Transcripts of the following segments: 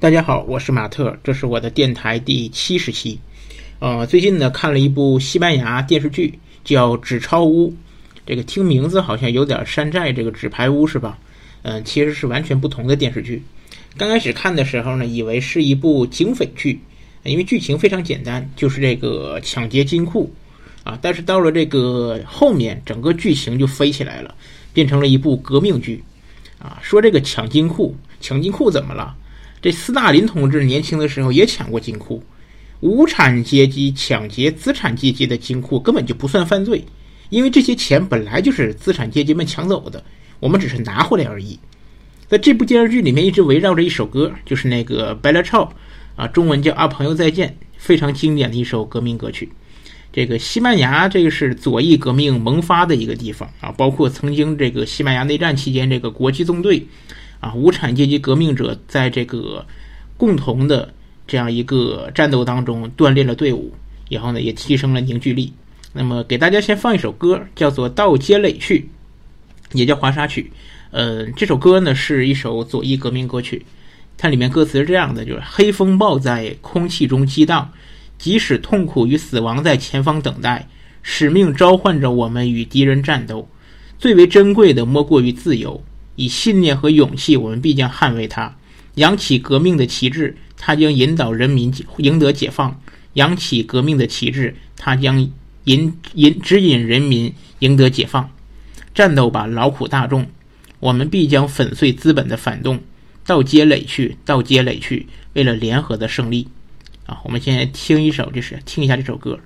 大家好，我是马特，这是我的电台第七十期。呃，最近呢看了一部西班牙电视剧，叫《纸钞屋》。这个听名字好像有点山寨这个纸牌屋是吧？嗯，其实是完全不同的电视剧。刚开始看的时候呢，以为是一部警匪剧，因为剧情非常简单，就是这个抢劫金库啊。但是到了这个后面，整个剧情就飞起来了，变成了一部革命剧啊。说这个抢金库，抢金库怎么了？这斯大林同志年轻的时候也抢过金库，无产阶级抢劫资产阶级的金库根本就不算犯罪，因为这些钱本来就是资产阶级们抢走的，我们只是拿回来而已。在这部电视剧里面一直围绕着一首歌，就是那个《Bella Ciao》，啊，中文叫《啊朋友再见》，非常经典的一首革命歌曲。这个西班牙这个是左翼革命萌发的一个地方啊，包括曾经这个西班牙内战期间这个国际纵队。啊，无产阶级革命者在这个共同的这样一个战斗当中锻炼了队伍，然后呢也提升了凝聚力。那么给大家先放一首歌，叫做《到街垒去》，也叫华沙曲。呃，这首歌呢是一首左翼革命歌曲，它里面歌词是这样的：就是黑风暴在空气中激荡，即使痛苦与死亡在前方等待，使命召唤着我们与敌人战斗。最为珍贵的莫过于自由。以信念和勇气，我们必将捍卫它。扬起革命的旗帜，它将引导人民赢得解放。扬起革命的旗帜，它将引引指引人民赢得解放。战斗吧，劳苦大众！我们必将粉碎资本的反动，到街垒去，到街垒去，为了联合的胜利。啊，我们先听一首，就是听一下这首歌。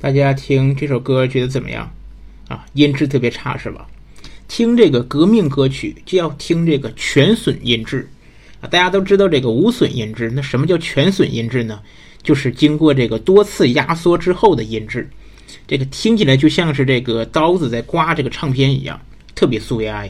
大家听这首歌觉得怎么样？啊，音质特别差是吧？听这个革命歌曲就要听这个全损音质啊！大家都知道这个无损音质，那什么叫全损音质呢？就是经过这个多次压缩之后的音质，这个听起来就像是这个刀子在刮这个唱片一样，特别苏维埃。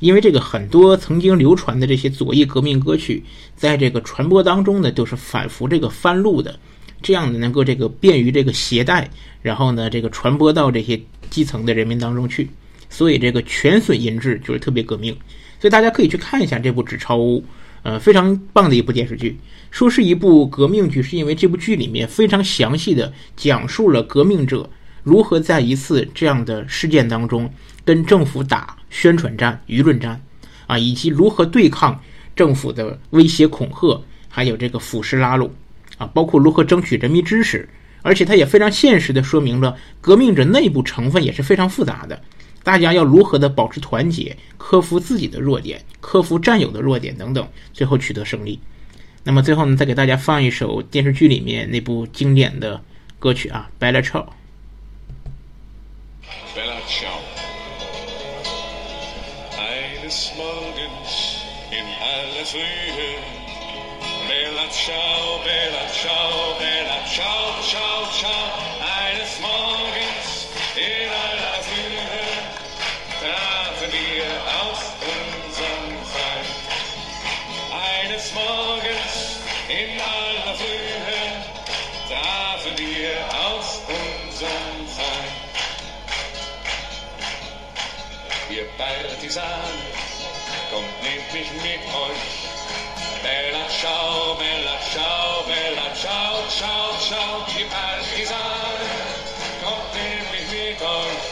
因为这个很多曾经流传的这些左翼革命歌曲，在这个传播当中呢，都是反复这个翻录的。这样呢，能够这个便于这个携带，然后呢，这个传播到这些基层的人民当中去。所以这个全损音质就是特别革命。所以大家可以去看一下这部《纸钞屋》，呃，非常棒的一部电视剧。说是一部革命剧，是因为这部剧里面非常详细的讲述了革命者如何在一次这样的事件当中跟政府打宣传战、舆论战，啊，以及如何对抗政府的威胁恐吓，还有这个腐蚀拉拢。啊，包括如何争取人民支持，而且它也非常现实的说明了革命者内部成分也是非常复杂的，大家要如何的保持团结，克服自己的弱点，克服战友的弱点等等，最后取得胜利。那么最后呢，再给大家放一首电视剧里面那部经典的歌曲啊，《Bella Ciao》。Bella ciao, bella ciao, bella ciao, ciao, ciao. Eines Morgens in aller Frühe trafen wir aus unserem Feind. Eines Morgens in aller Frühe trafen wir aus unserem Feind. Ihr Partisanen, kommt, nehmt mich mit euch Bella ciao, bella ciao, bella ciao, ciao, ciao, die Partisan. Kommt nämlich mit euch,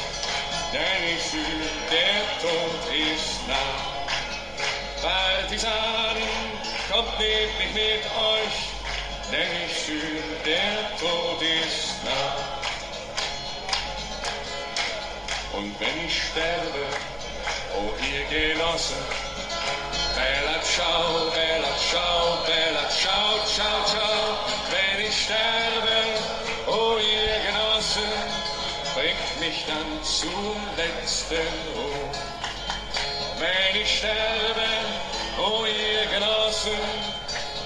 denn ich fühle, der Tod ist nah. Partisan, kommt nämlich mit euch, denn ich fühle, der Tod ist nah. Und wenn ich sterbe, oh ihr Genosse, Bella ciao, Bella ciao, Bella ciao, ciao, ciao, wenn ich sterbe, oh ihr Genossen, bringt mich dann zum letzten Ruhm. Wenn ich sterbe, oh ihr Genossen,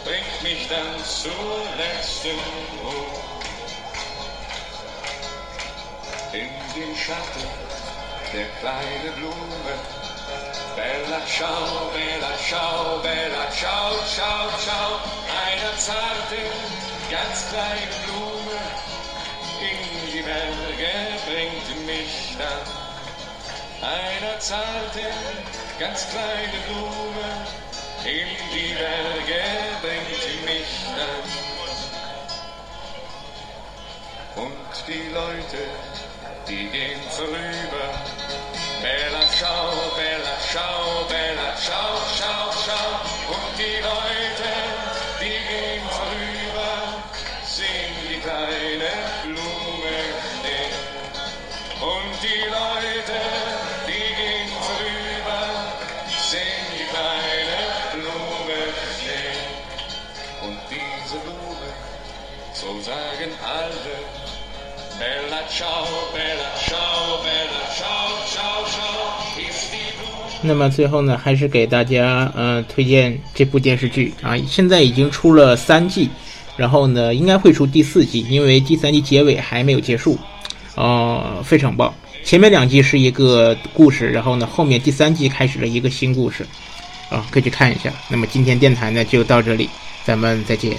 bringt mich dann zum letzten Ruhm. In den Schatten der kleine Blume, Bella ciao, bella ciao, bella ciao, ciao, ciao, einer zarten, ganz kleinen Blume, in die Berge bringt mich dann. Einer zarten, ganz kleine Blume, in die Berge bringt mich dann. Und die Leute, die gehen vorüber, ciao, ciao, ciao. Und die Leute, die gehen vorüber, sehen die kleine Blume stehen. Und die Leute, die gehen vorüber, sehen die kleine Blume stehen. Und diese Blume, so sagen alle, Bella ciao, bella ciao, 那么最后呢，还是给大家呃推荐这部电视剧啊，现在已经出了三季，然后呢应该会出第四季，因为第三季结尾还没有结束，呃，非常棒。前面两季是一个故事，然后呢后面第三季开始了一个新故事，啊，可以去看一下。那么今天电台呢就到这里，咱们再见。